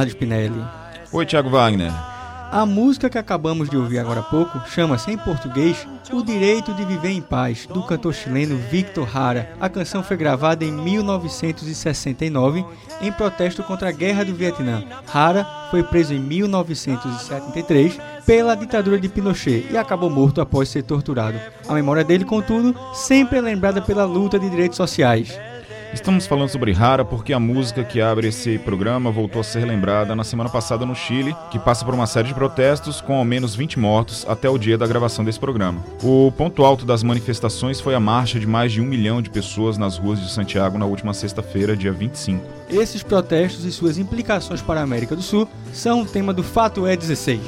Leonardo Spinelli. Oi, Thiago Wagner. A música que acabamos de ouvir agora há pouco chama-se em português O Direito de Viver em Paz, do cantor chileno Victor Hara. A canção foi gravada em 1969 em protesto contra a Guerra do Vietnã. Hara foi preso em 1973 pela ditadura de Pinochet e acabou morto após ser torturado. A memória dele, contudo, sempre é lembrada pela luta de direitos sociais. Estamos falando sobre Rara porque a música que abre esse programa voltou a ser lembrada na semana passada no Chile, que passa por uma série de protestos com ao menos 20 mortos até o dia da gravação desse programa. O ponto alto das manifestações foi a marcha de mais de um milhão de pessoas nas ruas de Santiago na última sexta-feira, dia 25. Esses protestos e suas implicações para a América do Sul são o tema do Fato É 16.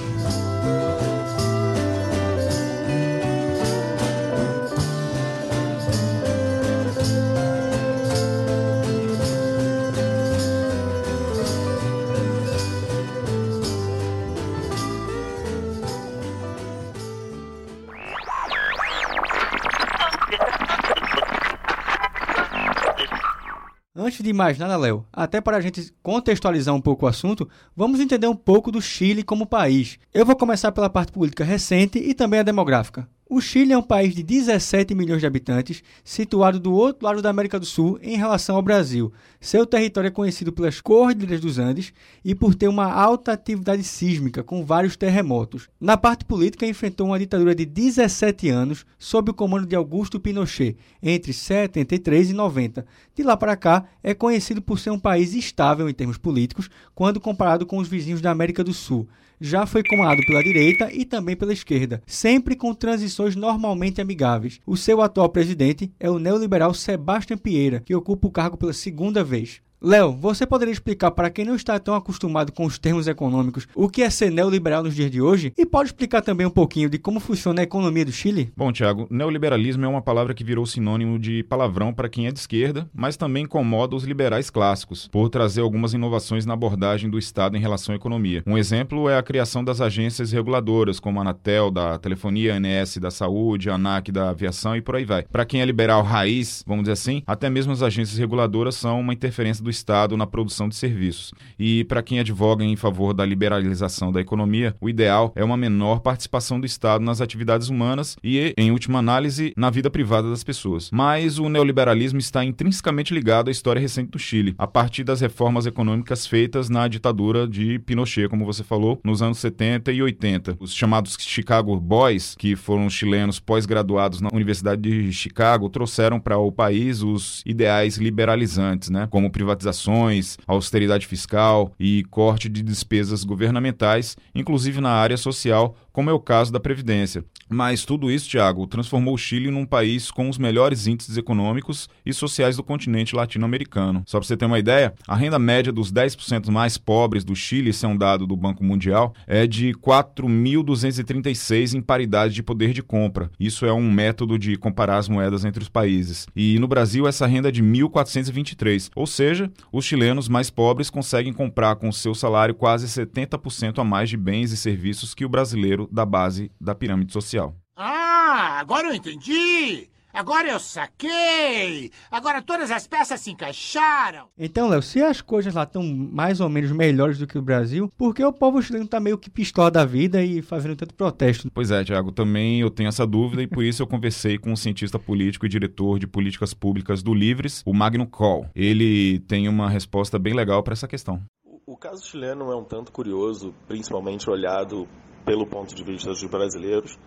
Mais nada, Léo, até para a gente contextualizar um pouco o assunto, vamos entender um pouco do Chile como país. Eu vou começar pela parte política recente e também a demográfica. O Chile é um país de 17 milhões de habitantes, situado do outro lado da América do Sul em relação ao Brasil. Seu território é conhecido pelas Cordilheiras dos Andes e por ter uma alta atividade sísmica, com vários terremotos. Na parte política, enfrentou uma ditadura de 17 anos sob o comando de Augusto Pinochet, entre 73 e 90. De lá para cá, é conhecido por ser um país estável em termos políticos quando comparado com os vizinhos da América do Sul já foi comandado pela direita e também pela esquerda, sempre com transições normalmente amigáveis. O seu atual presidente é o neoliberal Sebastião Pieira, que ocupa o cargo pela segunda vez. Léo, você poderia explicar para quem não está tão acostumado com os termos econômicos o que é ser neoliberal nos dias de hoje? E pode explicar também um pouquinho de como funciona a economia do Chile? Bom, Thiago, neoliberalismo é uma palavra que virou sinônimo de palavrão para quem é de esquerda, mas também incomoda os liberais clássicos, por trazer algumas inovações na abordagem do Estado em relação à economia. Um exemplo é a criação das agências reguladoras, como a Anatel da telefonia, a ANS da saúde, a ANAC da aviação e por aí vai. Para quem é liberal raiz, vamos dizer assim, até mesmo as agências reguladoras são uma interferência do Estado na produção de serviços. E para quem advoga em favor da liberalização da economia, o ideal é uma menor participação do Estado nas atividades humanas e, em última análise, na vida privada das pessoas. Mas o neoliberalismo está intrinsecamente ligado à história recente do Chile, a partir das reformas econômicas feitas na ditadura de Pinochet, como você falou, nos anos 70 e 80. Os chamados Chicago Boys, que foram chilenos pós-graduados na Universidade de Chicago, trouxeram para o país os ideais liberalizantes, né, como privatização privatizações, austeridade fiscal e corte de despesas governamentais, inclusive na área social, como é o caso da Previdência. Mas tudo isso, Tiago, transformou o Chile num país com os melhores índices econômicos e sociais do continente latino-americano. Só para você ter uma ideia, a renda média dos 10% mais pobres do Chile, esse é um dado do Banco Mundial, é de 4.236 em paridade de poder de compra. Isso é um método de comparar as moedas entre os países. E no Brasil, essa renda é de 1.423, ou seja, os chilenos mais pobres conseguem comprar com seu salário quase 70% a mais de bens e serviços que o brasileiro da base da pirâmide social. Ah, agora eu entendi! Agora eu saquei! Agora todas as peças se encaixaram! Então, Léo, se as coisas lá estão mais ou menos melhores do que o Brasil, por que o povo chileno tá meio que pistola da vida e fazendo tanto protesto? Pois é, Tiago, também eu tenho essa dúvida e por isso eu conversei com um cientista político e diretor de políticas públicas do Livres, o Magno Kohl. Ele tem uma resposta bem legal para essa questão. O caso chileno é um tanto curioso, principalmente olhado pelo ponto de vista dos brasileiros,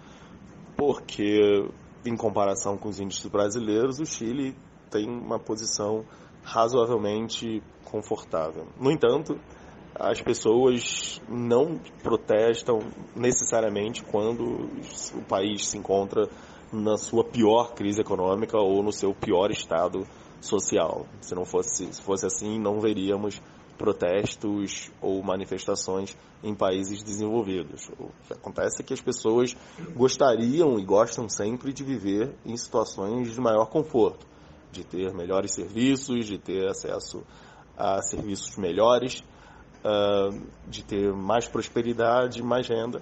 porque, em comparação com os índices brasileiros, o Chile tem uma posição razoavelmente confortável. No entanto, as pessoas não protestam necessariamente quando o país se encontra na sua pior crise econômica ou no seu pior estado social. Se não fosse, se fosse assim, não veríamos protestos ou manifestações em países desenvolvidos. O que acontece é que as pessoas gostariam e gostam sempre de viver em situações de maior conforto, de ter melhores serviços, de ter acesso a serviços melhores, ah, de ter mais prosperidade, mais renda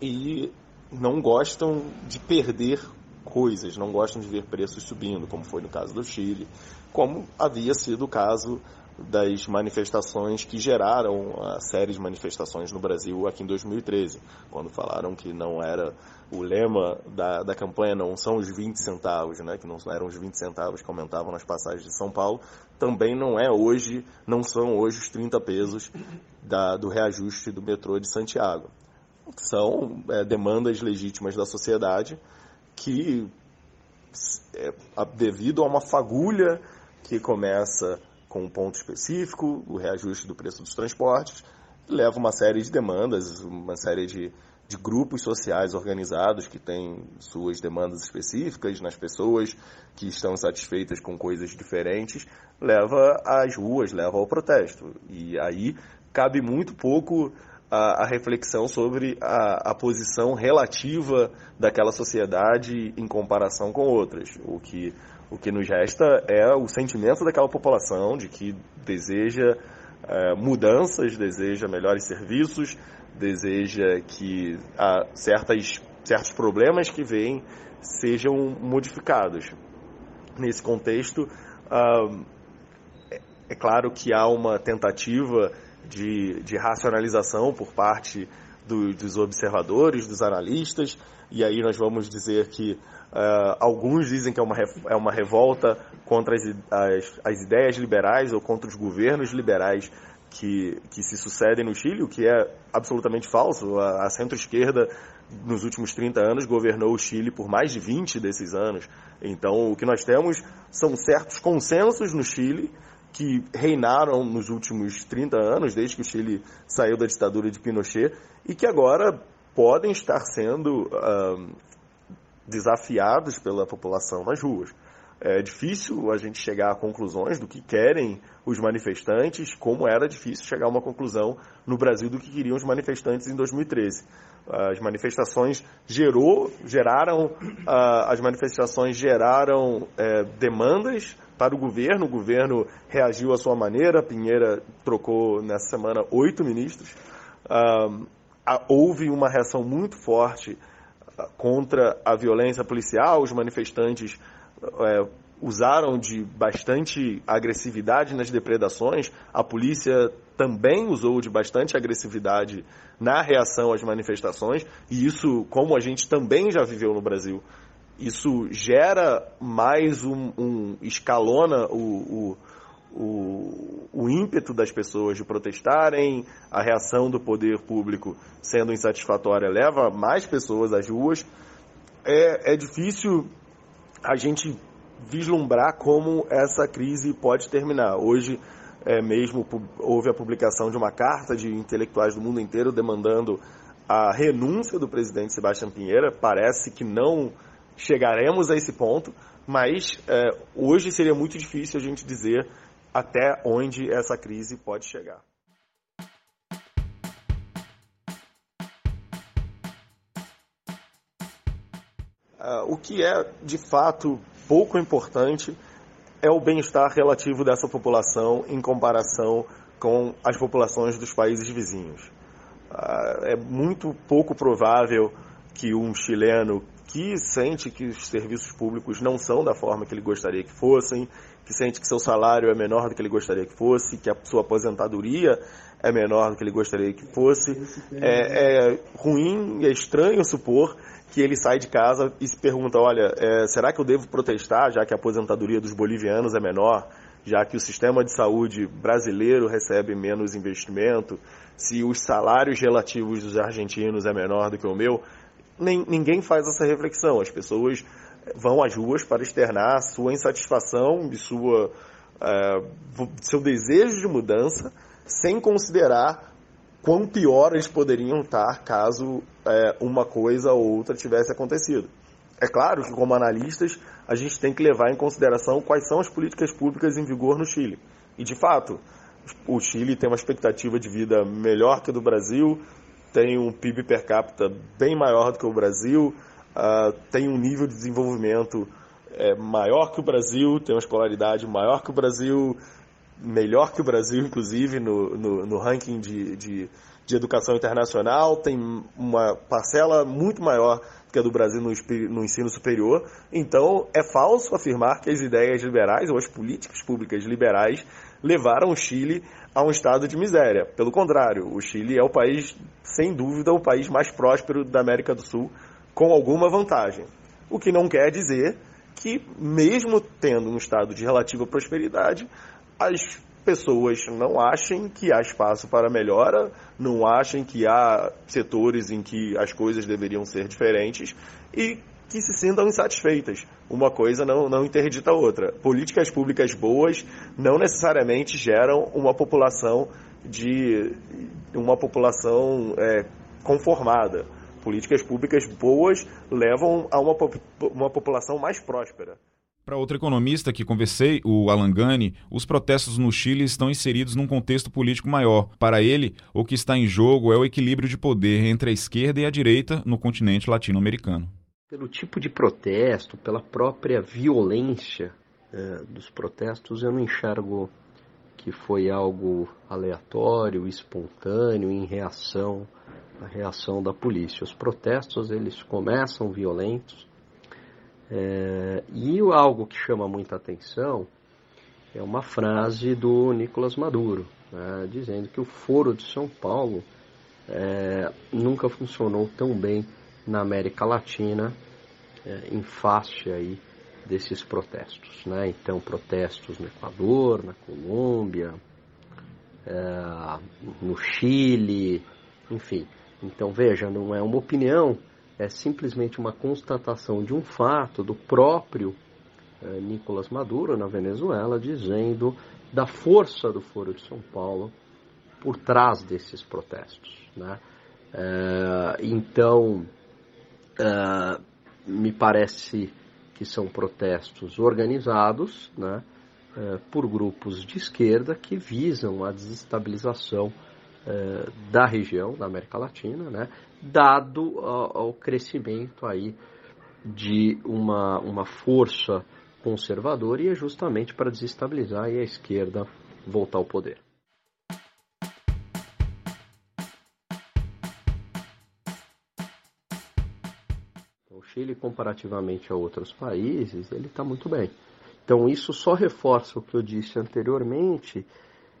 e não gostam de perder coisas, não gostam de ver preços subindo, como foi no caso do Chile, como havia sido o caso das manifestações que geraram a série de manifestações no Brasil aqui em 2013, quando falaram que não era o lema da, da campanha não são os 20 centavos, né, que não eram os 20 centavos que aumentavam nas passagens de São Paulo, também não é hoje, não são hoje os 30 pesos da, do reajuste do metrô de Santiago. São é, demandas legítimas da sociedade que, é, devido a uma fagulha que começa com um ponto específico, o reajuste do preço dos transportes, leva uma série de demandas, uma série de, de grupos sociais organizados que têm suas demandas específicas nas pessoas que estão insatisfeitas com coisas diferentes, leva às ruas, leva ao protesto. E aí cabe muito pouco a, a reflexão sobre a, a, posição relativa daquela sociedade em comparação com outras. O que, o que nos resta é o sentimento daquela população de que deseja é, mudanças, deseja melhores serviços, deseja que ah, certas, certos problemas que vêm sejam modificados. Nesse contexto, ah, é, é claro que há uma tentativa de, de racionalização por parte do, dos observadores, dos analistas, e aí nós vamos dizer que uh, alguns dizem que é uma, é uma revolta contra as, as, as, ideias liberais ou contra os governos liberais que, que se sucedem no Chile, o que é absolutamente falso. A, a centro-esquerda, nos últimos 30 anos, governou o Chile por mais de 20 desses anos. Então, o que nós temos são certos consensos no Chile que reinaram nos últimos 30 anos, desde que o Chile saiu da ditadura de Pinochet, e que agora podem estar sendo uh, desafiados pela população nas ruas. É difícil a gente chegar a conclusões do que querem os manifestantes, como era difícil chegar a uma conclusão no Brasil do que queriam os manifestantes em 2013. As manifestações gerou, geraram, uh, as manifestações geraram é, demandas para o governo. O governo reagiu à sua maneira. Pinheira trocou nessa semana oito ministros. Uh, houve uma reação muito forte ah, contra a violência policial. Os manifestantes uh, usaram de bastante agressividade nas depredações. A polícia também usou de bastante agressividade na reação às manifestações. E isso, como a gente também já viveu no Brasil isso gera mais um, um escalona o, o, o, o, ímpeto das pessoas de protestarem, a reação do poder público sendo insatisfatória leva mais pessoas às ruas. É, é difícil a gente vislumbrar como essa crise pode terminar. Hoje é, mesmo houve a publicação de uma carta de intelectuais do mundo inteiro demandando a renúncia do presidente Sebastião Pinheira. Parece que não chegaremos a esse ponto, mas é, hoje seria muito difícil a gente dizer até onde essa crise pode chegar. Uh, o que é de fato pouco importante é o bem-estar relativo dessa população em comparação com as populações dos países vizinhos. Uh, é muito pouco provável que um chileno que sente que os serviços públicos não são da forma que ele gostaria que fossem, que sente que seu salário é menor do que ele gostaria que fosse, que a sua aposentadoria é menor do que ele gostaria que fosse. É, é ruim e é estranho supor que ele sai de casa e se pergunta: olha, é, será que eu devo protestar já que a aposentadoria dos bolivianos é menor? Já que o sistema de saúde brasileiro recebe menos investimento, se os salários relativos dos argentinos é menor do que o meu, nem, ninguém faz essa reflexão. As pessoas vão às ruas para externar sua insatisfação e sua, uh, seu desejo de mudança, sem considerar quão pior eles poderiam estar caso uh, uma coisa ou outra tivesse acontecido. é claro que, como analistas, a gente tem que levar em consideração quais são as políticas públicas em vigor no Chile. E, de fato, o Chile tem uma expectativa de vida melhor que a do Brasil, tem um PIB per capita bem maior do que o Brasil, uh, tem um nível de desenvolvimento é, maior que o Brasil, tem uma escolaridade maior que o Brasil, melhor que o Brasil, inclusive, no, no, no ranking de, de, de, educação internacional, tem uma parcela muito maior que a do Brasil no, no ensino superior. Então, é falso afirmar que as ideias liberais ou as políticas públicas liberais levaram o Chile a um estado de miséria. Pelo contrário, o Chile é o país, sem dúvida, o país mais próspero da América do Sul, com alguma vantagem. O que não quer dizer que, mesmo tendo um estado de relativa prosperidade, as pessoas não achem que há espaço para melhora, não achem que há setores em que as coisas deveriam ser diferentes e que se sintam insatisfeitas. Uma coisa não, não interdita a outra. Políticas públicas boas não necessariamente geram uma população de uma população é, conformada. Políticas públicas boas levam a uma, uma população mais próspera. Para outro economista que conversei, o Alangani, os protestos no Chile estão inseridos num contexto político maior. Para ele, o que está em jogo é o equilíbrio de poder entre a esquerda e a direita no continente latino-americano pelo tipo de protesto, pela própria violência é, dos protestos, eu não enxergo que foi algo aleatório, espontâneo, em reação à reação da polícia. Os protestos eles começam violentos é, e algo que chama muita atenção é uma frase do Nicolás Maduro, né, dizendo que o Foro de São Paulo é, nunca funcionou tão bem na América Latina é, em face aí desses protestos. Né? Então, protestos no Equador, na Colômbia, é, no Chile, enfim. Então, veja, não é uma opinião, é simplesmente uma constatação de um fato do próprio é, Nicolás Maduro na Venezuela, dizendo da força do Foro de São Paulo por trás desses protestos. Né? É, então, uh, me parece que são protestos organizados né, uh, por grupos de esquerda que visam a desestabilização uh, da região, da América Latina, né, dado ao crescimento aí de uma, uma força conservadora e é justamente para desestabilizar a esquerda voltar ao poder. Chile, comparativamente a outros países, ele está muito bem. Então, isso só reforça o que eu disse anteriormente,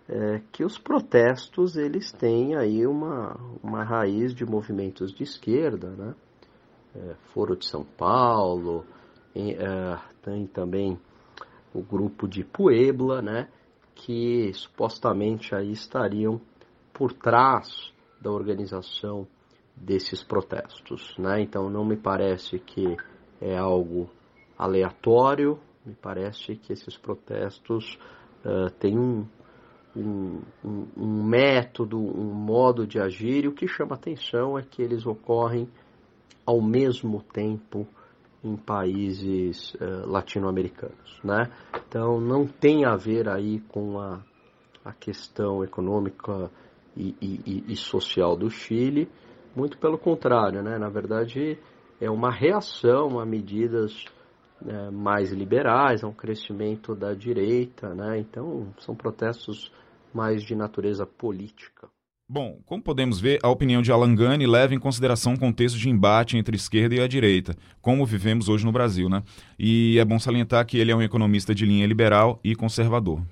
é, que os protestos eles têm aí uma, uma raiz de movimentos de esquerda, né? É, Foro de São Paulo, em, é, tem também o grupo de Puebla, né? Que supostamente aí estariam por trás da organização desses protestos. Né? Então não me parece que é algo aleatório, me parece que esses protestos uh, têm um, um, um, método, um modo de agir, e o que chama atenção é que eles ocorrem ao mesmo tempo em países uh, latino-americanos. Né? Então não tem a ver aí com a, a questão econômica e, e, e social do Chile, muito pelo contrário, né? Na verdade, é uma reação a medidas né, mais liberais, a um crescimento da direita, né? Então, são protestos mais de natureza política. Bom, como podemos ver, a opinião de Alan Gani leva em consideração um contexto de embate entre a esquerda e a direita, como vivemos hoje no Brasil, né? E é bom salientar que ele é um economista de linha liberal e conservador.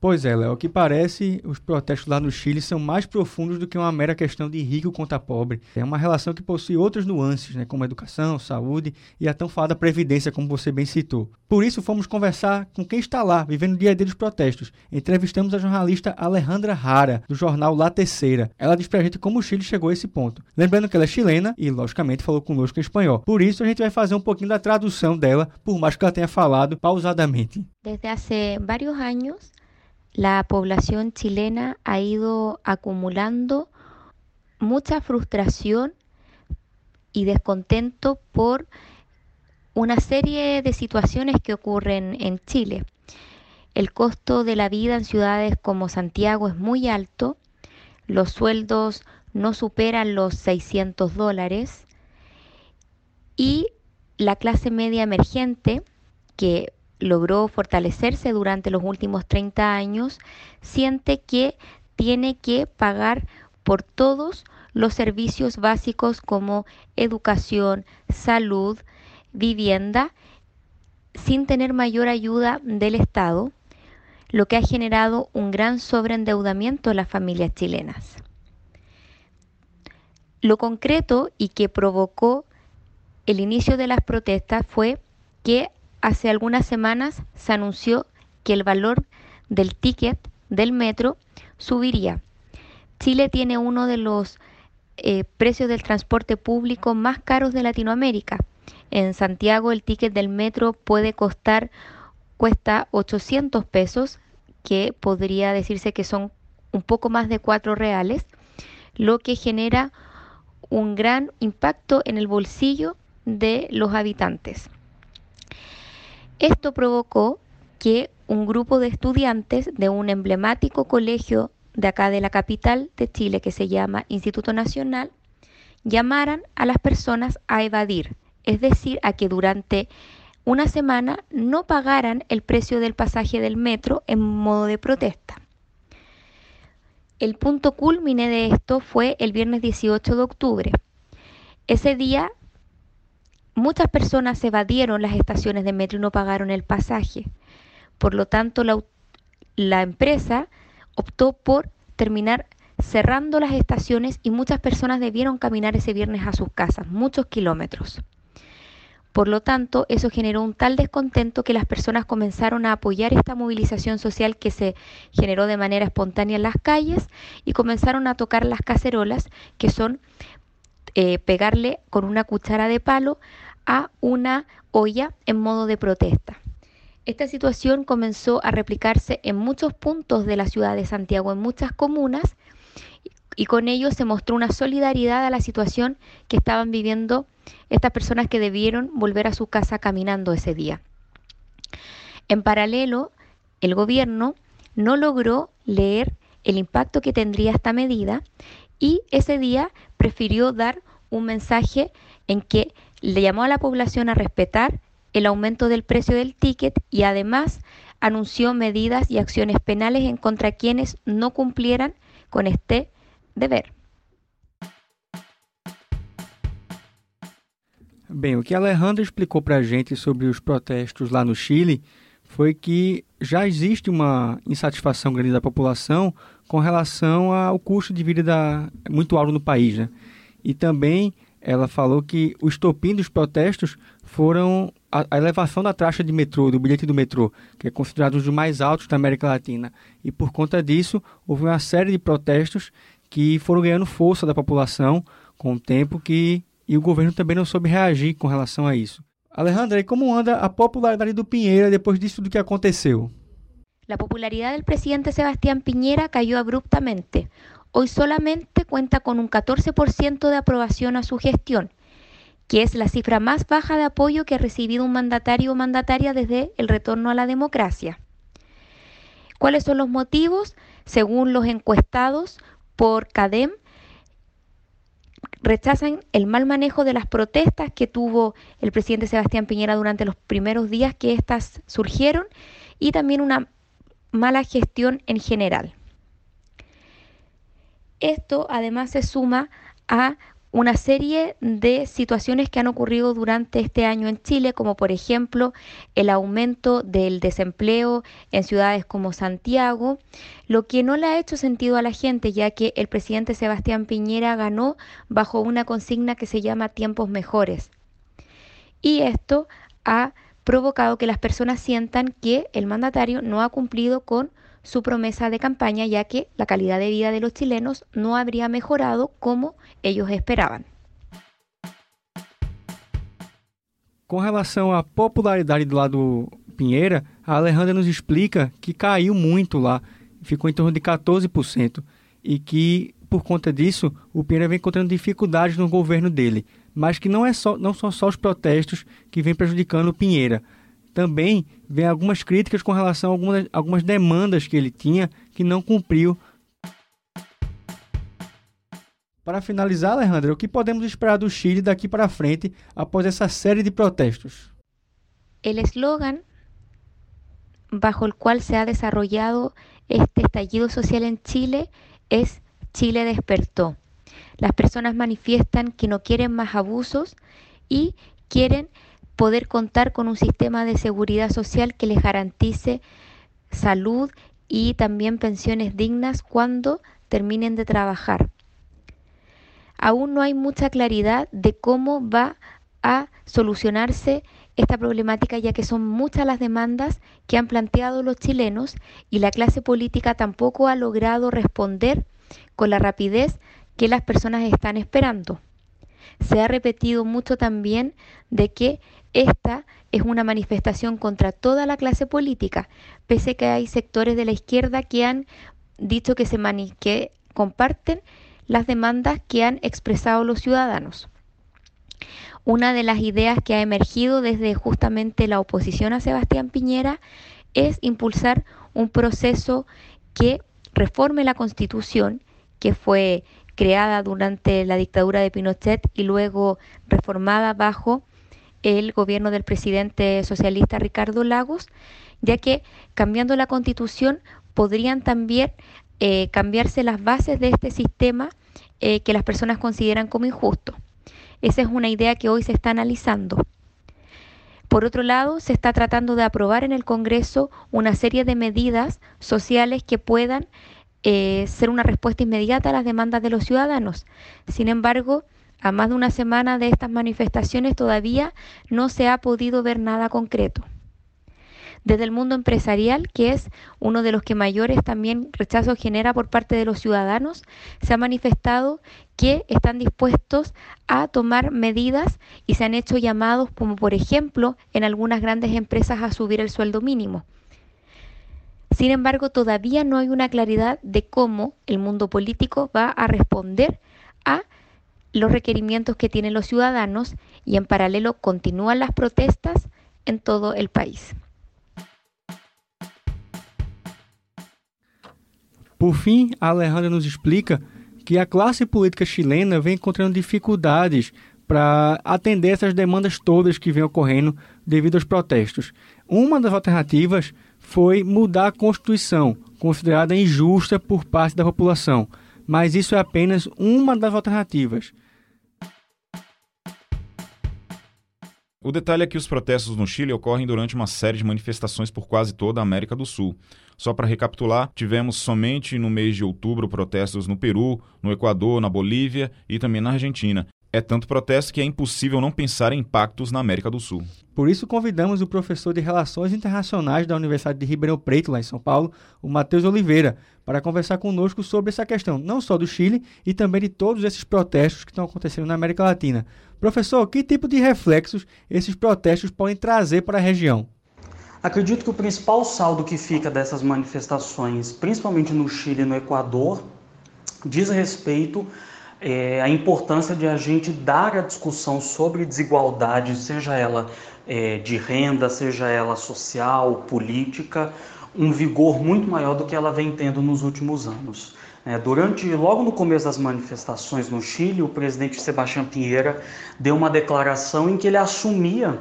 Pois é, Léo, o que parece, os protestos lá no Chile são mais profundos do que uma mera questão de rico contra pobre. É uma relação que possui outras nuances, né, como educação, saúde e a tão falada previdência, como você bem citou. Por isso, fomos conversar com quem está lá, vivendo o dia a dia dos protestos. Entrevistamos a jornalista Alejandra Rara, do jornal La Terceira. Ela diz pra gente como o Chile chegou a esse ponto. Lembrando que ela é chilena e, logicamente, falou conosco em espanhol. Por isso, a gente vai fazer um pouquinho da tradução dela, por mais que ela tenha falado pausadamente. Desde há vários anos, la población chilena ha ido acumulando mucha frustración y descontento por una serie de situaciones que ocurren en Chile. El costo de la vida en ciudades como Santiago es muy alto, los sueldos no superan los 600 dólares y la clase media emergente, que logró fortalecerse durante los últimos 30 años, siente que tiene que pagar por todos los servicios básicos como educación, salud, vivienda, sin tener mayor ayuda del Estado, lo que ha generado un gran sobreendeudamiento en las familias chilenas. Lo concreto y que provocó el inicio de las protestas fue que hace algunas semanas se anunció que el valor del ticket del metro subiría. Chile tiene uno de los eh, precios del transporte público más caros de Latinoamérica. En Santiago el ticket del metro puede costar cuesta 800 pesos, que podría decirse que son un poco más de 4 reales, lo que genera un gran impacto en el bolsillo de los habitantes. Esto provocó que un grupo de estudiantes de un emblemático colegio de acá de la capital de Chile que se llama Instituto Nacional llamaran a las personas a evadir, es decir, a que durante una semana no pagaran el precio del pasaje del metro en modo de protesta. El punto culmine de esto fue el viernes 18 de octubre. Ese día muchas personas evadieron las estaciones de metro y no pagaron el pasaje. Por lo tanto, la, empresa optó por terminar cerrando las estaciones y muchas personas debieron caminar ese viernes a sus casas, muchos kilómetros. Por lo tanto, eso generó un tal descontento que las personas comenzaron a apoyar esta movilización social que se generó de manera espontánea en las calles y comenzaron a tocar las cacerolas, que son eh, pegarle con una cuchara de palo a una olla en modo de protesta. Esta situación comenzó a replicarse en muchos puntos de la ciudad de Santiago, en muchas comunas, y con ello se mostró una solidaridad a la situación que estaban viviendo estas personas que debieron volver a su casa caminando ese día. En paralelo, el gobierno no logró leer el impacto que tendría esta medida y ese día prefirió dar un mensaje en que le llamó a la población a respetar el aumento del precio del ticket y además anunció medidas y acciones penales en contra quienes no cumplieran con este dever. Bem, o que a Alejandra explicou para a gente sobre os protestos lá no Chile foi que já existe uma insatisfação grande da população com relação ao custo de vida da, muito alto no país. Né? E também ela falou que o estopim dos protestos foram a, a, elevação da taxa de metrô, do bilhete do metrô, que é considerado um dos mais altos da América Latina. E por conta disso, houve uma série de protestos que foram ganhando força da população com o tempo que e o governo também não soube reagir com relação a isso. Alejandra, e como anda a popularidade do Pinheira depois disso do que aconteceu? A popularidade do presidente Sebastián Piñera cayó abruptamente. Hoy solamente cuenta con un 14% de aprobación a su gestión, que es la cifra más baja de apoyo que ha recibido un mandatario o mandataria desde el retorno a la democracia. ¿Cuáles son los motivos? Según los encuestados por CADEM, rechazan el mal manejo de las protestas que tuvo el presidente Sebastián Piñera durante los primeros días que éstas surgieron y también una mala gestión en general. Esto además se suma a una serie de situaciones que han ocurrido durante este año en Chile, como por ejemplo el aumento del desempleo en ciudades como Santiago, lo que no le ha hecho sentido a la gente, ya que el presidente Sebastián Piñera ganó bajo una consigna que se llama tiempos mejores. Y esto ha provocado que las personas sientan que el mandatario no ha cumplido con su promesa de campaña, ya que la calidad de vida de los chilenos no habría mejorado como ellos esperaban. Com relação à popularidade do lado Pinheira, a Alejandra nos explica que caiu muito lá, ficou em torno de 14%, e que por conta disso o Pinheira vem encontrando dificuldades no governo dele, mas que não, é só, não são só os protestos que vêm prejudicando o Pinheira. Também vem algumas críticas com relação a algumas, algumas demandas que ele tinha que não cumpriu. Para finalizar, Alejandra, o que podemos esperar do Chile daqui para frente após essa série de protestos? O eslogan bajo el cual se ha desarrollado este estallido social en Chile es Chile despertó. Las personas manifiestan que no quieren más abusos y quieren poder contar con un sistema de seguridad social que les garantice salud y también pensiones dignas cuando terminen de trabajar. Aún no hay mucha claridad de cómo va a solucionarse esta problemática ya que son muchas las demandas que han planteado los chilenos y la clase política tampoco ha logrado responder con la rapidez que las personas están esperando. Se ha repetido mucho también de que esta es una manifestación contra toda la clase política, pese que hay sectores de la izquierda que han dicho que, se que comparten las demandas que han expresado los ciudadanos. Una de las ideas que ha emergido desde justamente la oposición a Sebastián Piñera es impulsar un proceso que reforme la constitución que fue creada durante la dictadura de Pinochet y luego reformada bajo el gobierno del presidente socialista Ricardo Lagos, ya que cambiando la constitución podrían también eh, cambiarse las bases de este sistema eh, que las personas consideran como injusto. Esa es una idea que hoy se está analizando. Por otro lado, se está tratando de aprobar en el Congreso una serie de medidas sociales que puedan eh, ser una respuesta inmediata a las demandas de los ciudadanos. Sin embargo, a más de una semana de estas manifestaciones todavía no se ha podido ver nada concreto. Desde el mundo empresarial, que es uno de los que mayores también rechazo genera por parte de los ciudadanos, se ha manifestado que están dispuestos a tomar medidas y se han hecho llamados, como por ejemplo en algunas grandes empresas, a subir el sueldo mínimo. Sin embargo, todavía no hay una claridad de cómo el mundo político va a responder a los requerimientos que tienen los ciudadanos y en paralelo continúan las protestas en todo el país. Por fim, a Alejandra nos explica que a classe política chilena vem encontrando dificuldades para atender essas demandas todas que vêm ocorrendo devido aos protestos. Uma das alternativas foi mudar a Constituição, considerada injusta por parte da população, mas isso é apenas uma das alternativas. O detalhe é que os protestos no Chile ocorrem durante uma série de manifestações por quase toda a América do Sul. Só para recapitular, tivemos somente no mês de outubro protestos no Peru, no Equador, na Bolívia e também na Argentina. É tanto protesto que é impossível não pensar em impactos na América do Sul. Por isso, convidamos o professor de Relações Internacionais da Universidade de Ribeirão Preto, lá em São Paulo, o Matheus Oliveira, para conversar conosco sobre essa questão, não só do Chile e também de todos esses protestos que estão acontecendo na América Latina. Professor, que tipo de reflexos esses protestos podem trazer para a região? Acredito que o principal saldo que fica dessas manifestações, principalmente no Chile e no Equador, diz respeito é, a importância de a gente dar a discussão sobre desigualdade, seja ela é, de renda, seja ela social, política, um vigor muito maior do que ela vem tendo nos últimos anos. É, durante, logo no começo das manifestações no Chile, o presidente Sebastião Pinheira deu uma declaração em que ele assumia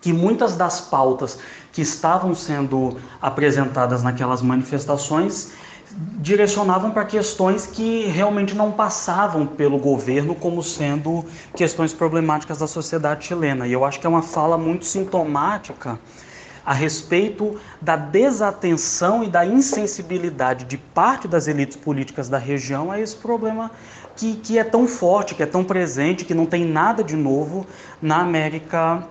que muitas das pautas que estavam sendo apresentadas naquelas manifestações direcionavam para questões que realmente não passavam pelo governo como sendo questões problemáticas da sociedade chilena. E eu acho que é uma fala muito sintomática a respeito da desatenção e da insensibilidade de parte das elites políticas da região a esse problema que, que é tão forte, que é tão presente, que não tem nada de novo na América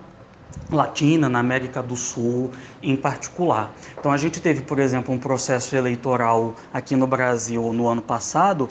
Latina, na América do Sul em particular. Então a gente teve, por exemplo, um processo eleitoral aqui no Brasil no ano passado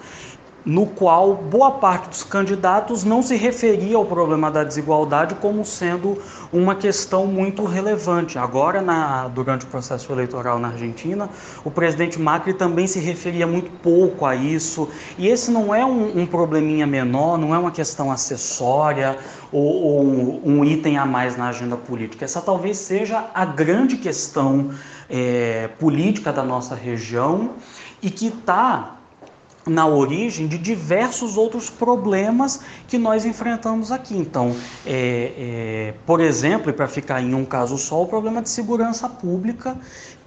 no qual boa parte dos candidatos não se referia ao problema da desigualdade como sendo uma questão muito relevante. Agora, na, durante o processo eleitoral na Argentina, o presidente Macri também se referia muito pouco a isso, e esse não é um, um probleminha menor, não é uma questão acessória ou, ou um, um, item a mais na agenda política. Essa talvez seja a grande questão é, política da nossa região e que está na origem de diversos outros problemas que nós enfrentamos aqui. Então, é, é, por exemplo, e para ficar em um caso só, o problema de segurança pública,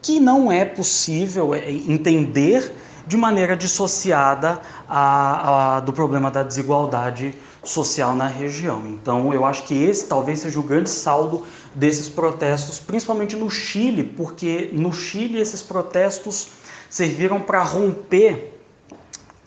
que não é possível é, entender de maneira dissociada a, a, do problema da desigualdade social na região. Então, eu acho que esse talvez seja o grande saldo desses protestos, principalmente no Chile, porque no Chile esses protestos serviram para romper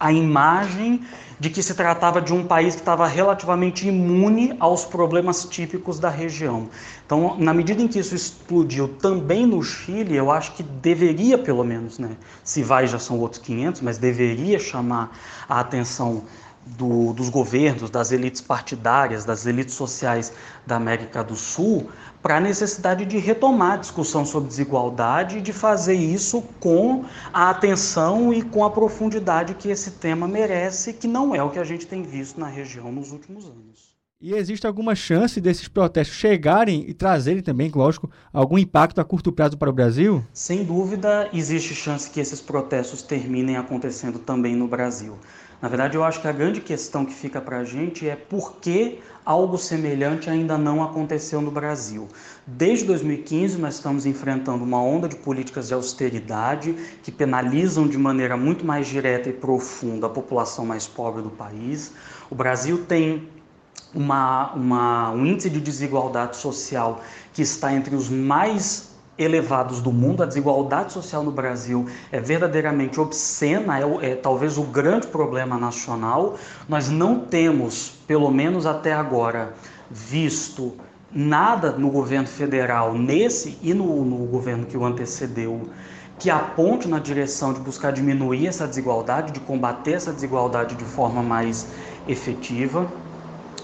a imagem de que se tratava de um país que estava relativamente imune aos problemas típicos da região. Então, na medida em que isso explodiu também no Chile, eu acho que deveria, pelo menos, né, se vai já são outros 500, mas deveria chamar a atenção do, dos governos, das elites partidárias, das elites sociais da América do Sul, para a necessidade de retomar a discussão sobre desigualdade e de fazer isso com a atenção e com a profundidade que esse tema merece, que não é o que a gente tem visto na região nos últimos anos. E existe alguma chance desses protestos chegarem e trazerem também, lógico, algum impacto a curto prazo para o Brasil? Sem dúvida, existe chance que esses protestos terminem acontecendo também no Brasil. Na verdade, eu acho que a grande questão que fica para a gente é por que algo semelhante ainda não aconteceu no Brasil. Desde 2015, nós estamos enfrentando uma onda de políticas de austeridade que penalizam de maneira muito mais direta e profunda a população mais pobre do país. O Brasil tem uma, uma, um índice de desigualdade social que está entre os mais elevados do mundo. A desigualdade social no Brasil é verdadeiramente obscena, é, é, talvez o grande problema nacional. Nós não temos, pelo menos até agora, visto nada no governo federal, nesse e no, no governo que o antecedeu, que aponte na direção de buscar diminuir essa desigualdade, de combater essa desigualdade de forma mais efetiva.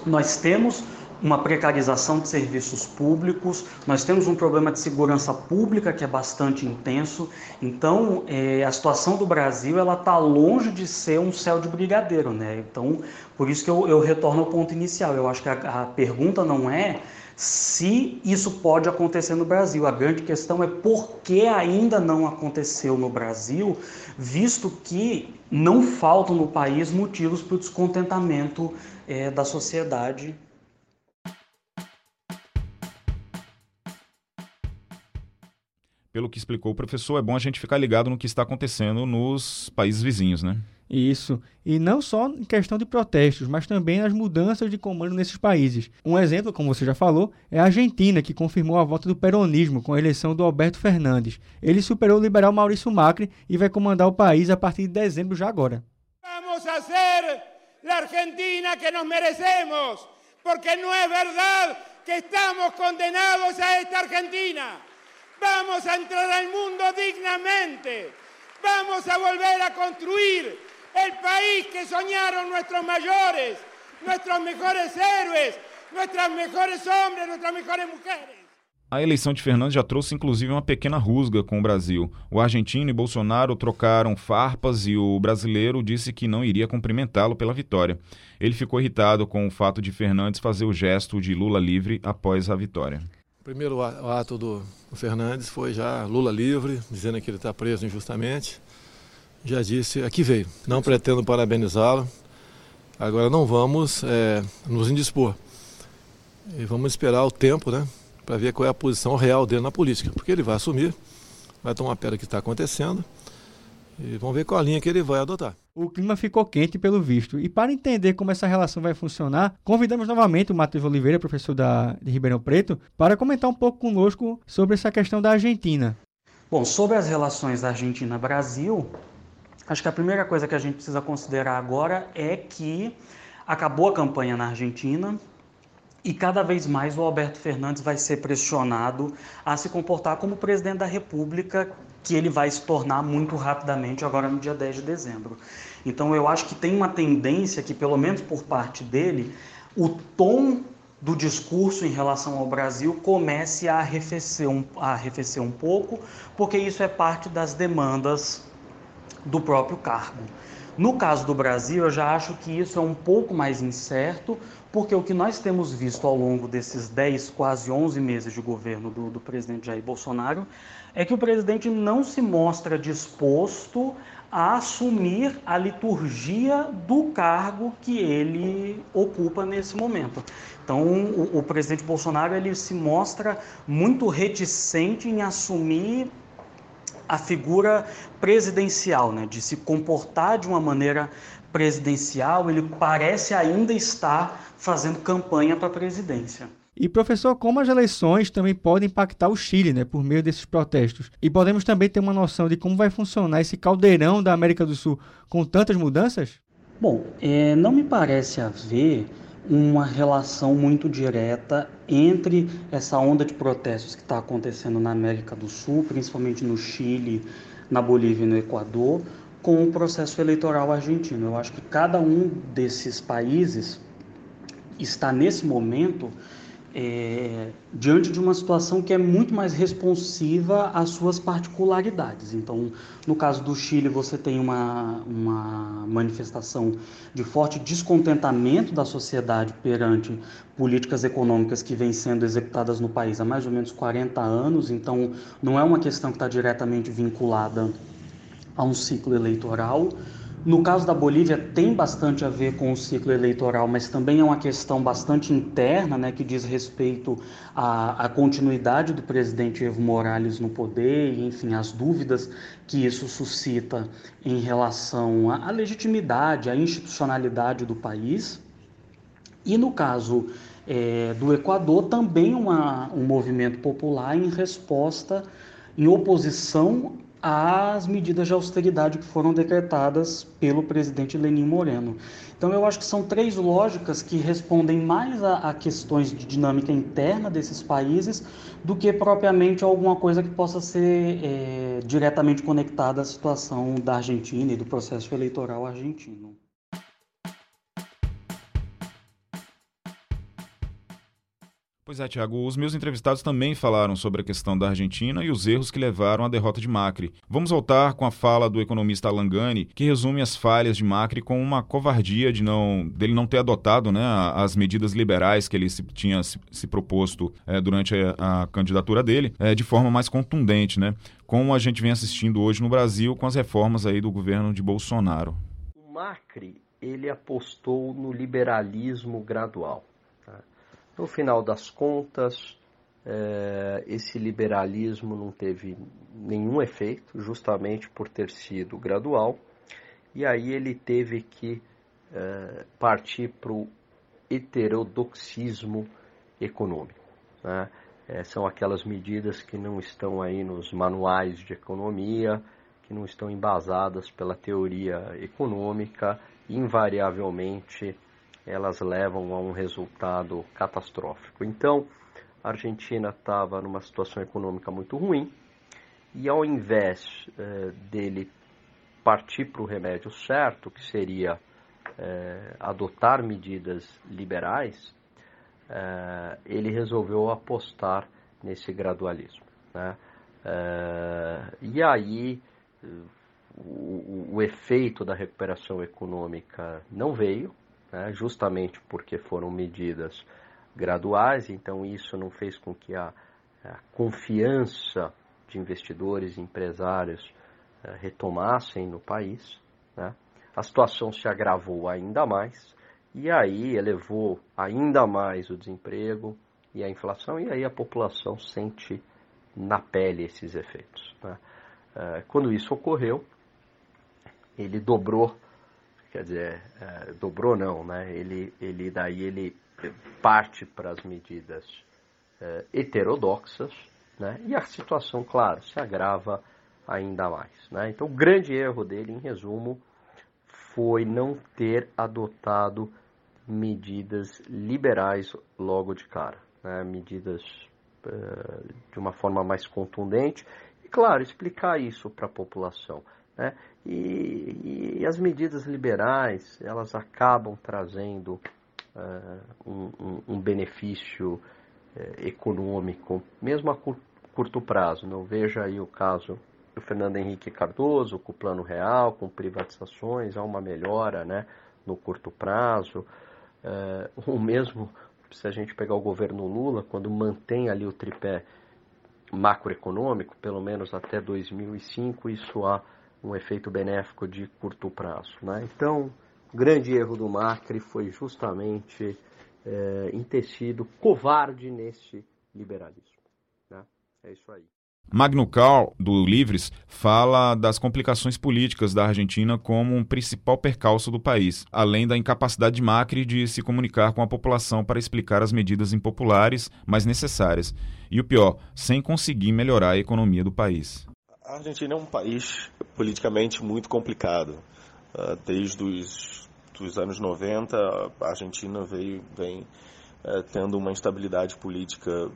Nós temos uma precarização de serviços públicos, nós temos um problema de segurança pública que é bastante intenso. Então, é, a situação do Brasil ela está longe de ser um céu de brigadeiro, né? Então, por isso que eu, eu retorno ao ponto inicial. Eu acho que a, a pergunta não é se isso pode acontecer no Brasil. A grande questão é por que ainda não aconteceu no Brasil, visto que não faltam no país motivos para o descontentamento é, da sociedade pelo que explicou o professor, é bom a gente ficar ligado no que está acontecendo nos países vizinhos, né? Isso. E não só em questão de protestos, mas também as mudanças de comando nesses países. Um exemplo, como você já falou, é a Argentina, que confirmou a volta do peronismo com a eleição do Alberto Fernandes. Ele superou o liberal Maurício Macri e vai comandar o país a partir de dezembro já agora. Vamos a ser a Argentina que nos merecemos, porque não é verdade que estamos condenados a esta Argentina. Vamos a entrar al mundo dignamente. Vamos a volver a construir el país que soñaron nuestros mayores, nuestros mejores héroes, nuestras mejores hombres, nuestras mejores mujeres. A eleição de Fernandes já trouxe inclusive uma pequena rusga com o Brasil. O argentino e Bolsonaro trocaram farpas e o brasileiro disse que não iria cumprimentá-lo pela vitória. Ele ficou irritado com o fato de Fernandes fazer o gesto de Lula livre após a vitória. O primeiro ato do Fernandes foi já Lula livre, dizendo que ele está preso injustamente. Já disse, aqui veio. Não pretendo parabenizá-lo. Agora não vamos é, nos indispor. E vamos esperar o tempo, né? Para ver qual é a posição real dele na política. Porque ele vai assumir, vai tomar pé do que está acontecendo. E vamos ver qual a linha que ele vai adotar. O clima ficou quente pelo visto. E para entender como essa relação vai funcionar, convidamos novamente o Matheus Oliveira, professor da, de Ribeirão Preto, para comentar um pouco conosco sobre essa questão da Argentina. Bom, sobre as relações da Argentina-Brasil, acho que a primeira coisa que a gente precisa considerar agora é que acabou a campanha na Argentina, e cada vez mais o Alberto Fernandes vai ser pressionado a se comportar como presidente da República que ele vai se tornar muito rapidamente agora no dia 10 de dezembro. Então eu acho que tem uma tendência que, pelo menos por parte dele, o tom do discurso em relação ao Brasil comece a arrefecer um, a arrefecer um pouco, porque isso é parte das demandas do próprio cargo. No caso do Brasil, eu já acho que isso é um pouco mais incerto, porque o que nós temos visto ao longo desses 10, quase 11 meses de governo do, do presidente Jair Bolsonaro é que o presidente não se mostra disposto a assumir a liturgia do cargo que ele ocupa nesse momento. Então, o, o, presidente Bolsonaro ele se mostra muito reticente em assumir a figura presidencial, né, de se comportar de uma maneira presidencial. Ele parece ainda estar fazendo campanha para a presidência. E professor, como as eleições também podem impactar o Chile, né, por meio desses protestos? E podemos também ter uma noção de como vai funcionar esse caldeirão da América do Sul com tantas mudanças? Bom, é, não me parece haver uma relação muito direta entre essa onda de protestos que está acontecendo na América do Sul, principalmente no Chile, na Bolívia e no Equador, com o processo eleitoral argentino. Eu acho que cada um desses países está nesse momento é, diante de uma situação que é muito mais responsiva às suas particularidades. Então, no caso do Chile, você tem uma, uma manifestação de forte descontentamento da sociedade perante políticas econômicas que vêm sendo executadas no país há mais ou menos 40 anos. Então, não é uma questão que está diretamente vinculada a um ciclo eleitoral. No caso da Bolívia, tem bastante a ver com o ciclo eleitoral, mas também é uma questão bastante interna, né, que diz respeito à, à continuidade do presidente Evo Morales no poder, e, enfim, as dúvidas que isso suscita em relação à, à legitimidade, à institucionalidade do país. E no caso é, do Equador, também uma, um movimento popular em resposta, em oposição às medidas de austeridade que foram decretadas pelo presidente Lenin Moreno. Então, eu acho que são três lógicas que respondem mais a, a, questões de dinâmica interna desses países do que propriamente alguma coisa que possa ser é, diretamente conectada à situação da Argentina e do processo eleitoral argentino. Pois é, Tiago, os meus entrevistados também falaram sobre a questão da Argentina e os erros que levaram à derrota de Macri. Vamos voltar com a fala do economista Alangani, que resume as falhas de Macri com uma covardia de não, dele não ter adotado né, as medidas liberais que ele se, tinha se, se proposto é, durante a, a, candidatura dele é, de forma mais contundente, né? Como a gente vem assistindo hoje no Brasil com as reformas aí do governo de Bolsonaro. O Macri, ele apostou no liberalismo gradual no final das contas, é, esse liberalismo não teve nenhum efeito, justamente por ter sido gradual, e aí ele teve que é, partir para o heterodoxismo econômico. Né? É, são aquelas medidas que não estão aí nos manuais de economia, que não estão embasadas pela teoria econômica, invariavelmente elas levam a um resultado catastrófico. Então, a Argentina estava numa situação econômica muito ruim e ao invés eh, dele partir para o remédio certo, que seria eh, adotar medidas liberais, eh, ele resolveu apostar nesse gradualismo. Né? e aí o, o efeito da recuperação econômica não veio, né, justamente porque foram medidas graduais, então isso não fez com que a, a confiança de investidores e empresários uh, retomassem no país. Né? A situação se agravou ainda mais e aí elevou ainda mais o desemprego e a inflação, e aí a população sente na pele esses efeitos. Né? Uh, quando isso ocorreu, ele dobrou quer dizer, é, dobrou não, né? Ele, ele daí ele parte para as medidas é, heterodoxas, né? E a situação, claro, se agrava ainda mais, né? Então, o grande erro dele, em resumo, foi não ter adotado medidas liberais logo de cara, né? medidas uh, de uma forma mais contundente. claro, explicar isso para a população. Né? E, e, as medidas liberais, elas acabam trazendo uh, um, um, benefício uh, econômico, mesmo a curto prazo. Não veja aí o caso do Fernando Henrique Cardoso com o Plano Real, com privatizações, há uma melhora né, no curto prazo. Uh, o mesmo, se a gente pegar o governo Lula, quando mantém ali o tripé macroeconômico, pelo menos até 2005, isso há um efeito benéfico de curto prazo. Né? Então, o grande erro do Macri foi justamente é, em ter sido covarde nesse liberalismo. Né? É isso aí. Magno Cal, do Livres, fala das complicações políticas da Argentina como um principal percalço do país, além da incapacidade de Macri de se comunicar com a população para explicar as medidas impopulares, mas necessárias. E o pior, sem conseguir melhorar a economia do país. A Argentina é um país politicamente muito complicado. Ah, desde os dos anos 90, a Argentina veio, vem é, tendo uma instabilidade política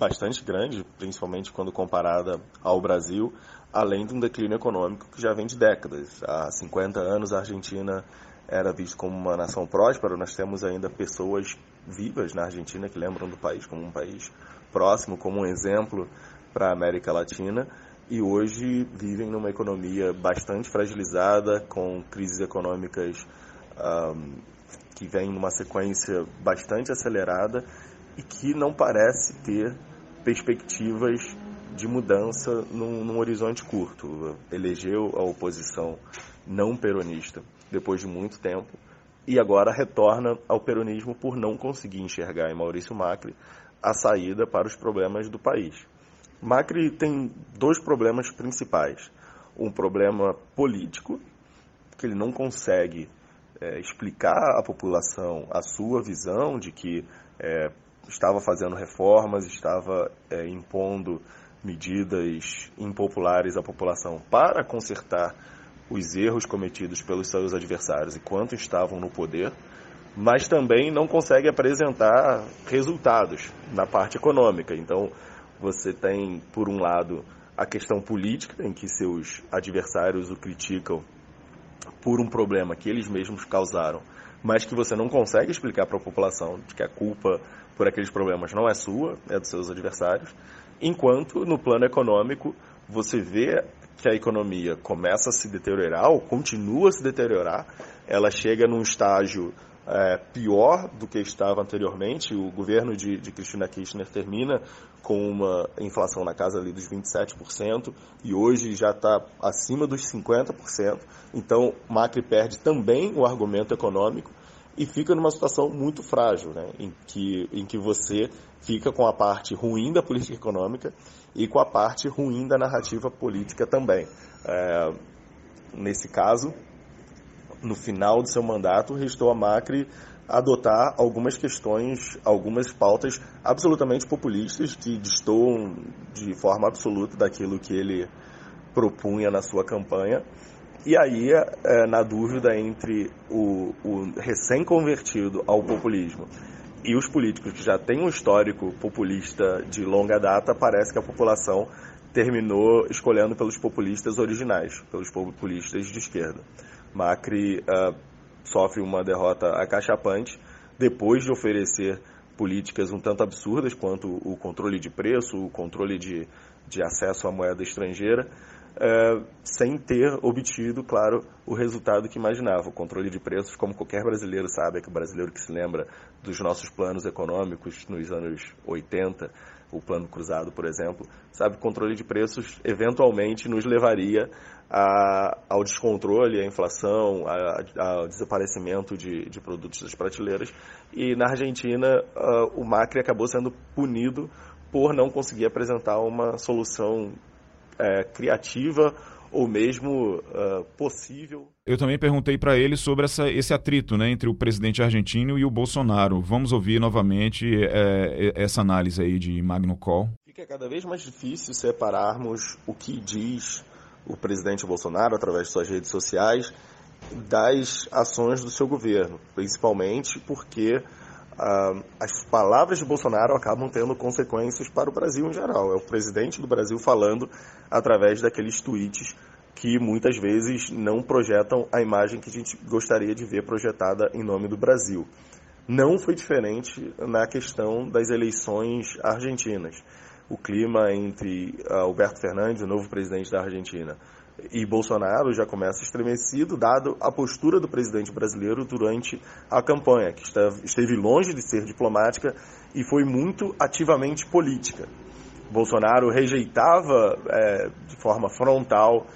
bastante grande, principalmente quando comparada ao Brasil, além de um declínio econômico que já vem de décadas. Há 50 anos a Argentina era vista como uma nação próspera, nós temos ainda pessoas vivas na Argentina que lembram do país como um país próximo, como um exemplo para a América Latina e hoje vivem numa economia bastante fragilizada, com crises econômicas um, que vêm numa sequência bastante acelerada e que não parece ter perspectivas de mudança num, num horizonte curto. Elegeu a oposição não peronista depois de muito tempo e agora retorna ao peronismo por não conseguir enxergar em Maurício Macri a saída para os problemas do país. Macri tem dois problemas principais. Um problema político, que ele não consegue é, explicar à população a sua visão de que é, estava fazendo reformas, estava é, impondo medidas impopulares à população para consertar os erros cometidos pelos seus adversários enquanto estavam no poder, mas também não consegue apresentar resultados na parte econômica. Então, você tem, por um lado, a questão política, em que seus adversários o criticam por um problema que eles mesmos causaram, mas que você não consegue explicar para a população de que a culpa por aqueles problemas não é sua, é dos seus adversários. Enquanto, no plano econômico, você vê que a economia começa a se deteriorar, ou continua a se deteriorar, ela chega num estágio é, pior do que estava anteriormente. O governo de, de Cristina Kirchner termina com uma inflação na casa ali dos 27% e hoje já está acima dos 50%. Então, Macri perde também o argumento econômico e fica numa situação muito frágil, né? em, que, em que você fica com a parte ruim da política econômica e com a parte ruim da narrativa política também. É, nesse caso, no final do seu mandato, restou a Macri adotar algumas questões, algumas pautas absolutamente populistas que destoam de forma absoluta daquilo que ele propunha na sua campanha. E aí, é, na dúvida entre o, o recém-convertido ao populismo e os políticos que já têm um histórico populista de longa data, parece que a população terminou escolhendo pelos populistas originais, pelos populistas de esquerda. Macri uh, sofre uma derrota acachapante depois de oferecer políticas um tanto absurdas quanto o controle de preço, o controle de, de acesso à moeda estrangeira, uh, sem ter obtido, claro, o resultado que imaginava. O controle de preços, como qualquer brasileiro sabe, é que o brasileiro que se lembra dos nossos planos econômicos nos anos 80, o plano cruzado, por exemplo, sabe que o controle de preços eventualmente nos levaria a, ao descontrole, à inflação, ao desaparecimento de, de, produtos das prateleiras. E na Argentina, o Macri acabou sendo punido por não conseguir apresentar uma solução é, criativa ou mesmo uh, possível. Eu também perguntei para ele sobre essa, esse atrito né, entre o presidente argentino e o Bolsonaro. Vamos ouvir novamente é, essa análise aí de Magno Col. Fica cada vez mais difícil separarmos o que diz o presidente Bolsonaro, através de suas redes sociais, das ações do seu governo, principalmente porque as palavras de Bolsonaro acabam tendo consequências para o Brasil em geral. É o presidente do Brasil falando através daqueles tweets que muitas vezes não projetam a imagem que a gente gostaria de ver projetada em nome do Brasil. Não foi diferente na questão das eleições argentinas. O clima entre Alberto Fernandes, o novo presidente da Argentina, e Bolsonaro já começa estremecido, dado a postura do presidente brasileiro durante a campanha, que esteve longe de ser diplomática e foi muito ativamente política. Bolsonaro rejeitava é, de forma frontal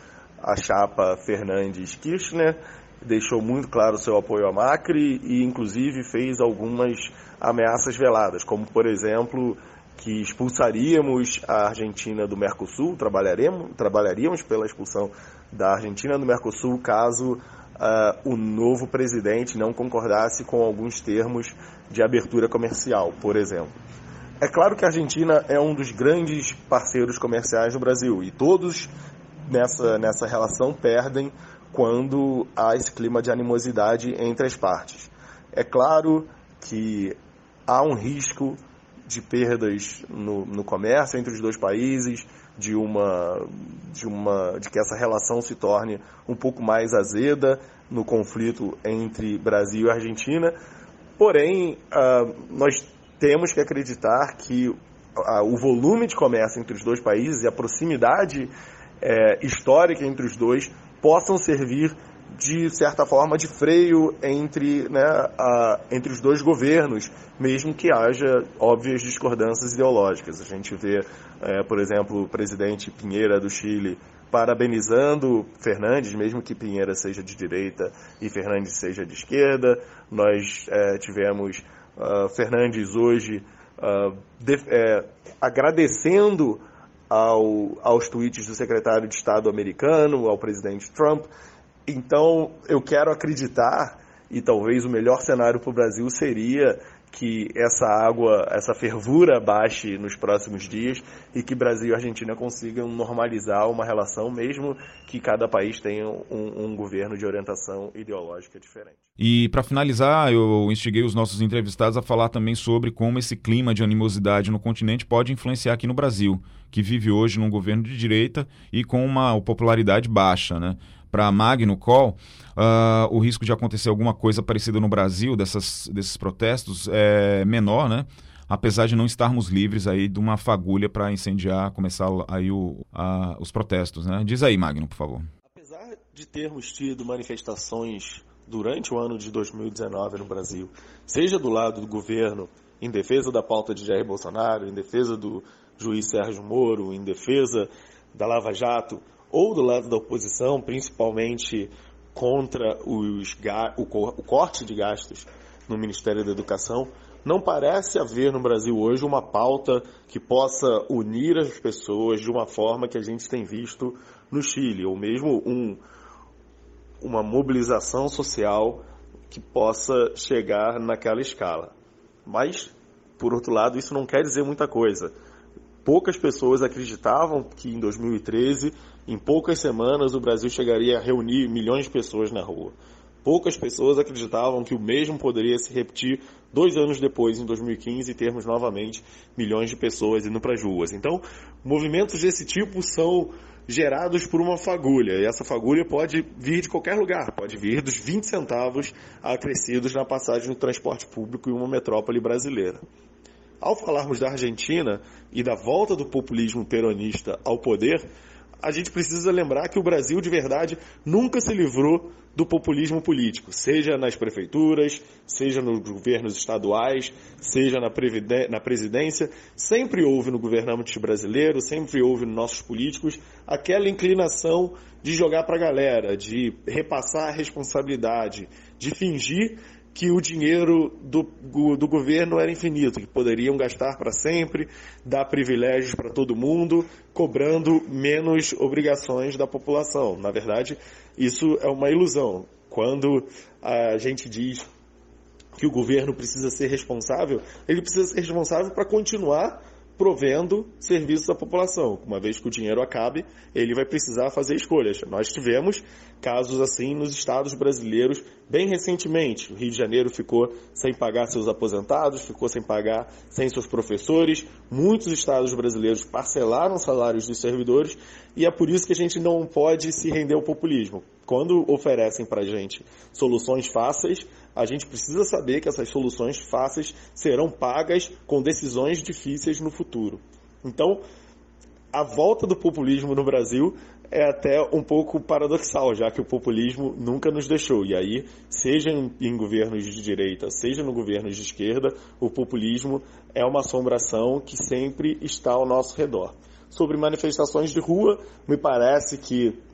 a chapa Fernandes-Kirchner, deixou muito claro seu apoio a Macri e, inclusive, fez algumas ameaças veladas, como, por exemplo, que expulsaríamos a Argentina do Mercosul, trabalharemos, trabalharíamos pela expulsão da Argentina do Mercosul caso uh, o novo presidente não concordasse com alguns termos de abertura comercial, por exemplo. É claro que a Argentina é um dos grandes parceiros comerciais do Brasil e todos nessa, nessa relação perdem quando há esse clima de animosidade entre as partes. É claro que há um risco de perdas no, no comércio entre os dois países, de uma, de uma, de que essa relação se torne um pouco mais azeda no conflito entre Brasil e Argentina. Porém, uh, nós temos que acreditar que uh, o volume de comércio entre os dois países e a proximidade uh, histórica entre os dois possam servir de certa forma, de freio entre, né, a, entre os dois governos, mesmo que haja óbvias discordâncias ideológicas. A gente vê, é, por exemplo, o presidente Pinheira do Chile parabenizando Fernandes, mesmo que Pinheira seja de direita e Fernandes seja de esquerda. Nós é, tivemos uh, Fernandes hoje uh, de, é, agradecendo ao, aos tweets do secretário de Estado americano, ao presidente Trump, então, eu quero acreditar, e talvez o melhor cenário para o Brasil seria que essa água, essa fervura baixe nos próximos dias e que Brasil e Argentina consigam normalizar uma relação, mesmo que cada país tenha um, um governo de orientação ideológica diferente. E para finalizar, eu instiguei os nossos entrevistados a falar também sobre como esse clima de animosidade no continente pode influenciar aqui no Brasil, que vive hoje num governo de direita e com uma popularidade baixa, né? Para a Magno Call, uh, o risco de acontecer alguma coisa parecida no Brasil, dessas, desses protestos, é menor, né? apesar de não estarmos livres aí de uma fagulha para incendiar, começar aí o, a, os protestos. Né? Diz aí, Magno, por favor. Apesar de termos tido manifestações durante o ano de 2019 no Brasil, seja do lado do governo em defesa da pauta de Jair Bolsonaro, em defesa do juiz Sérgio Moro, em defesa da Lava Jato, ou do lado da oposição, principalmente contra os, o, o corte de gastos no Ministério da Educação, não parece haver no Brasil hoje uma pauta que possa unir as pessoas de uma forma que a gente tem visto no Chile, ou mesmo um, uma mobilização social que possa chegar naquela escala. Mas, por outro lado, isso não quer dizer muita coisa. Poucas pessoas acreditavam que em 2013 em poucas semanas, o Brasil chegaria a reunir milhões de pessoas na rua. Poucas pessoas acreditavam que o mesmo poderia se repetir dois anos depois, em 2015, e termos novamente milhões de pessoas indo para as ruas. Então, movimentos desse tipo são gerados por uma fagulha, e essa fagulha pode vir de qualquer lugar, pode vir dos 20 centavos acrescidos na passagem do transporte público em uma metrópole brasileira. Ao falarmos da Argentina e da volta do populismo peronista ao poder, a gente precisa lembrar que o Brasil, de verdade, nunca se livrou do populismo político, seja nas prefeituras, seja nos governos estaduais, seja na, na presidência. Sempre houve no governante brasileiro, sempre houve nos nossos políticos, aquela inclinação de jogar para a galera, de repassar a responsabilidade, de fingir que o dinheiro do, do governo era infinito, que poderiam gastar para sempre, dar privilégios para todo mundo, cobrando menos obrigações da população. Na verdade, isso é uma ilusão. Quando a gente diz que o governo precisa ser responsável, ele precisa ser responsável para continuar provendo serviços à população. Uma vez que o dinheiro acabe, ele vai precisar fazer escolhas. Nós tivemos casos assim nos estados brasileiros Bem recentemente, o Rio de Janeiro ficou sem pagar seus aposentados, ficou sem pagar sem seus professores. Muitos estados brasileiros parcelaram salários dos servidores e é por isso que a gente não pode se render ao populismo. Quando oferecem para a gente soluções fáceis, a gente precisa saber que essas soluções fáceis serão pagas com decisões difíceis no futuro. Então, a volta do populismo no Brasil é até um pouco paradoxal, já que o populismo nunca nos deixou. E aí, seja em, governos de direita, seja no governo de esquerda, o populismo é uma assombração que sempre está ao nosso redor. Sobre manifestações de rua, me parece que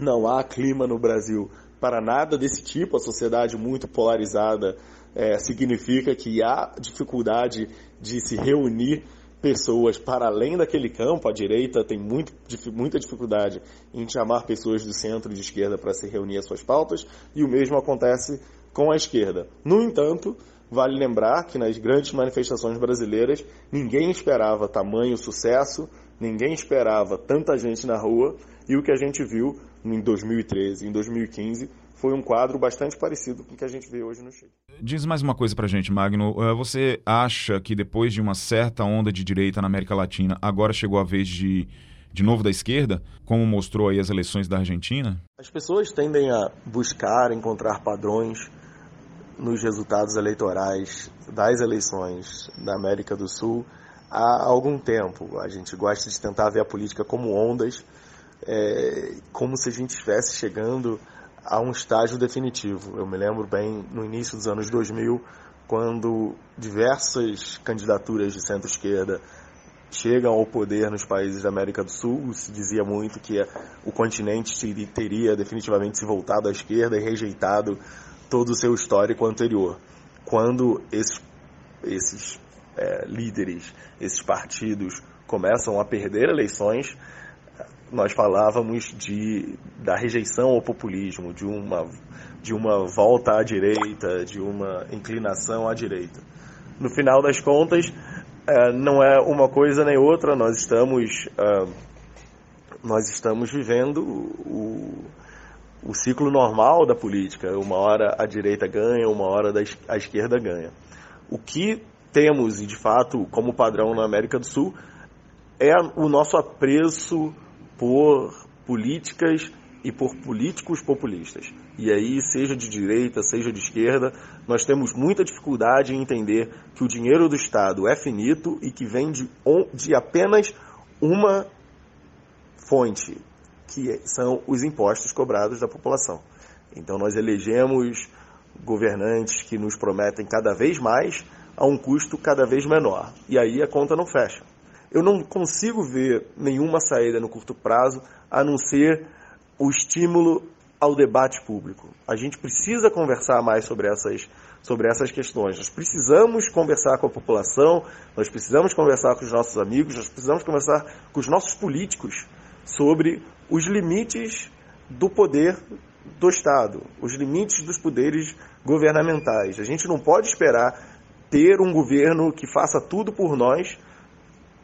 não há clima no Brasil para nada desse tipo. A sociedade muito polarizada é, significa que há dificuldade de se reunir pessoas para além daquele campo. A direita tem muito, muita dificuldade em chamar pessoas do centro e de esquerda para se reunir às suas pautas, e o mesmo acontece com a esquerda. No entanto, vale lembrar que nas grandes manifestações brasileiras ninguém esperava tamanho sucesso, ninguém esperava tanta gente na rua, e o que a gente viu em 2013, em 2015, foi um quadro bastante parecido com o que a gente vê hoje no Chile. Diz mais uma coisa pra gente, Magno. Eh, você acha que depois de uma certa onda de direita na América Latina, agora chegou a vez de, de novo da esquerda, como mostrou aí as eleições da Argentina? As pessoas tendem a buscar, encontrar padrões nos resultados eleitorais das eleições da América do Sul há algum tempo. A gente gosta de tentar ver a política como ondas, é, como se a gente estivesse chegando a um estágio definitivo. Eu me lembro bem no início dos anos 2000, quando diversas candidaturas de centro-esquerda chegam ao poder nos países da América do Sul, se dizia muito que o continente teria definitivamente se voltado à esquerda e rejeitado todo o seu histórico anterior. Quando esses, esses é, líderes, esses partidos começam a perder eleições, nós falávamos de, da rejeição ao populismo, de uma, de uma volta à direita, de uma inclinação à direita. No final das contas, é, não é uma coisa nem outra, nós estamos, é, nós estamos vivendo o, o ciclo normal da política. Uma hora a direita ganha, uma hora a esquerda ganha. O que temos, e de fato, como padrão na América do Sul, é o nosso apreço por políticas e por políticos populistas. E aí, seja de direita, seja de esquerda, nós temos muita dificuldade em entender que o dinheiro do Estado é finito e que vem de, de apenas uma fonte, que são os impostos cobrados da população. Então, nós elegemos governantes que nos prometem cada vez mais a um custo cada vez menor. E aí a conta não fecha eu não consigo ver nenhuma saída no curto prazo a não ser o estímulo ao debate público. A gente precisa conversar mais sobre essas, sobre essas questões. Nós precisamos conversar com a população, nós precisamos conversar com os nossos amigos, nós precisamos conversar com os nossos políticos sobre os limites do poder do Estado, os limites dos poderes governamentais. A gente não pode esperar ter um governo que faça tudo por nós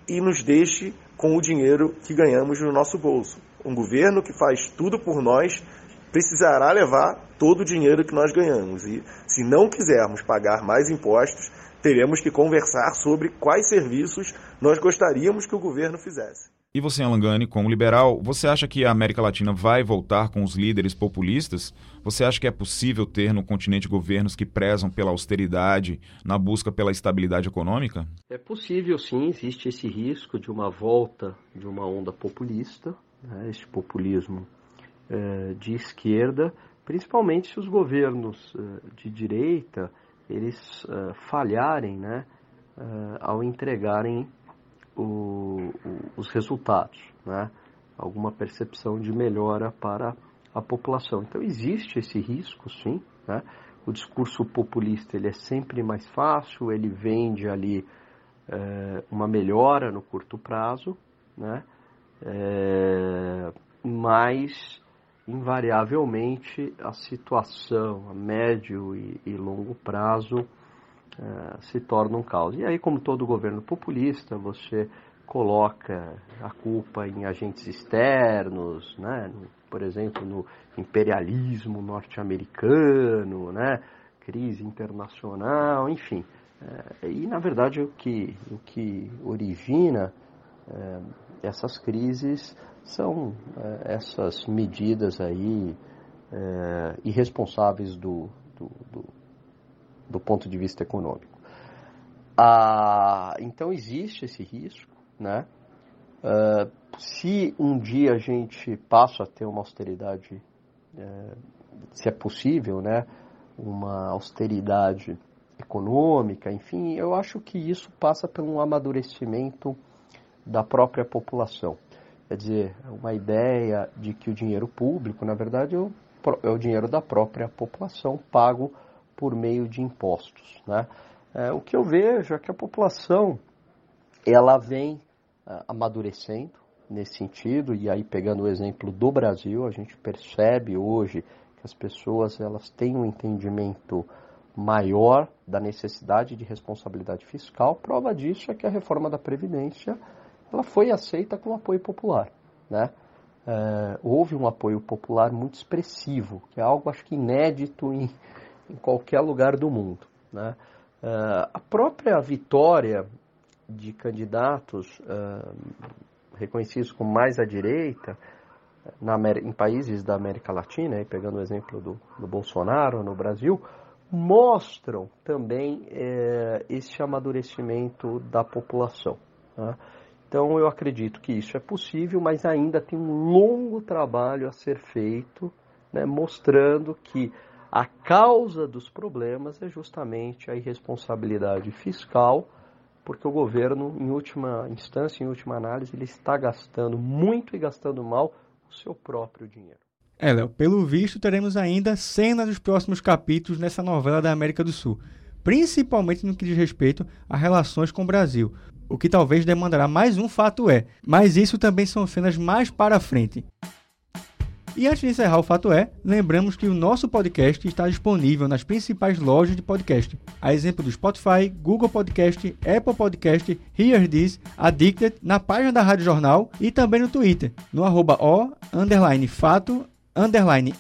e nos deixe com o dinheiro que ganhamos no nosso bolso. Um governo que faz tudo por nós precisará levar todo o dinheiro que nós ganhamos. E se não quisermos pagar mais impostos, teremos que conversar sobre quais serviços nós gostaríamos que o governo fizesse. E você, Alangani, como liberal, você acha que a América Latina vai voltar com os líderes populistas? Você acha que é possível ter no continente governos que prezam pela austeridade na busca pela estabilidade econômica? É possível, sim. Existe esse risco de uma volta de uma onda populista, né, esse populismo é, de esquerda, principalmente se os governos é, de direita eles é, falharem né, ao entregarem o, o, os resultados, né? alguma percepção de melhora para a população. Então existe esse risco, sim. Né? O discurso populista ele é sempre mais fácil, ele vende ali é, uma melhora no curto prazo, né? É, mas invariavelmente a situação a médio e, e longo prazo é, se torna um caos. E aí, como todo governo populista, você coloca a culpa em agentes externos, né? por exemplo, no imperialismo norte-americano, né? crise internacional, enfim. É, e, na verdade, o que, o que origina é, essas crises são essas medidas aí irresponsáveis do, do, do, do, ponto de vista econômico. Ah, então, existe esse risco, né? Uh, se um dia a gente passa a ter uma austeridade, é, se é possível, né, uma austeridade econômica, enfim, eu acho que isso passa por um amadurecimento da própria população. Quer dizer, uma ideia de que o dinheiro público, na verdade, é o, é o dinheiro da própria população pago por meio de impostos. Né? É, o que eu vejo é que a população ela vem uh, amadurecendo nesse sentido, e aí pegando o exemplo do Brasil, a gente percebe hoje que as pessoas elas têm um entendimento maior da necessidade de responsabilidade fiscal. Prova disso é que a reforma da Previdência ela foi aceita com apoio popular. Né? É, houve um apoio popular muito expressivo, que é algo acho que inédito em, em qualquer lugar do mundo. Né? É, a própria vitória de candidatos é, reconhecidos como mais à direita, na, em países da América Latina, pegando o exemplo do, do Bolsonaro no Brasil, mostram também é, esse amadurecimento da população. Né? Então eu acredito que isso é possível, mas ainda tem um longo trabalho a ser feito, né, mostrando que a causa dos problemas é justamente a irresponsabilidade fiscal porque o governo, em última instância, em última análise, ele está gastando muito e gastando mal o seu próprio dinheiro. É, Léo, pelo visto teremos ainda cenas dos próximos capítulos nessa novela da América do Sul, principalmente no que diz respeito a relações com o Brasil, o que talvez demandará mais um fato é, mas isso também são cenas mais para frente. E antes de encerrar o fato é, lembramos que o nosso podcast está disponível nas principais lojas de podcast, a exemplo do Spotify, Google Podcast, Apple Podcast, Hear This, Addicted, na página da Rádio Jornal e também no Twitter, no arroba o, underline fato, underline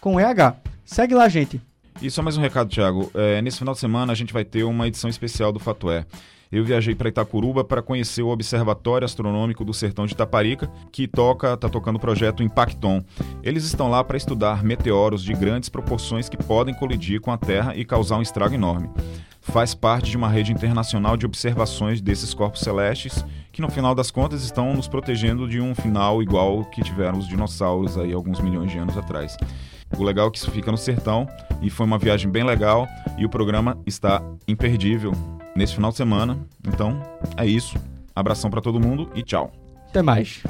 com EH. Segue lá, gente. E só mais um recado, Thiago. É, nesse final de semana a gente vai ter uma edição especial do Fato É eu viajei para Itacuruba para conhecer o Observatório Astronômico do Sertão de Itaparica, que toca, tá tocando o projeto Impacton. Eles estão lá para estudar meteoros de grandes proporções que podem colidir com a Terra e causar um estrago enorme. Faz parte de uma rede internacional de observações desses corpos celestes que no final das contas estão nos protegendo de um final igual que tiveram os dinossauros aí alguns milhões de anos atrás. O legal é que isso fica no sertão e foi uma viagem bem legal e o programa está imperdível nesse final de semana. Então, é isso. Abração para todo mundo e tchau. Até mais.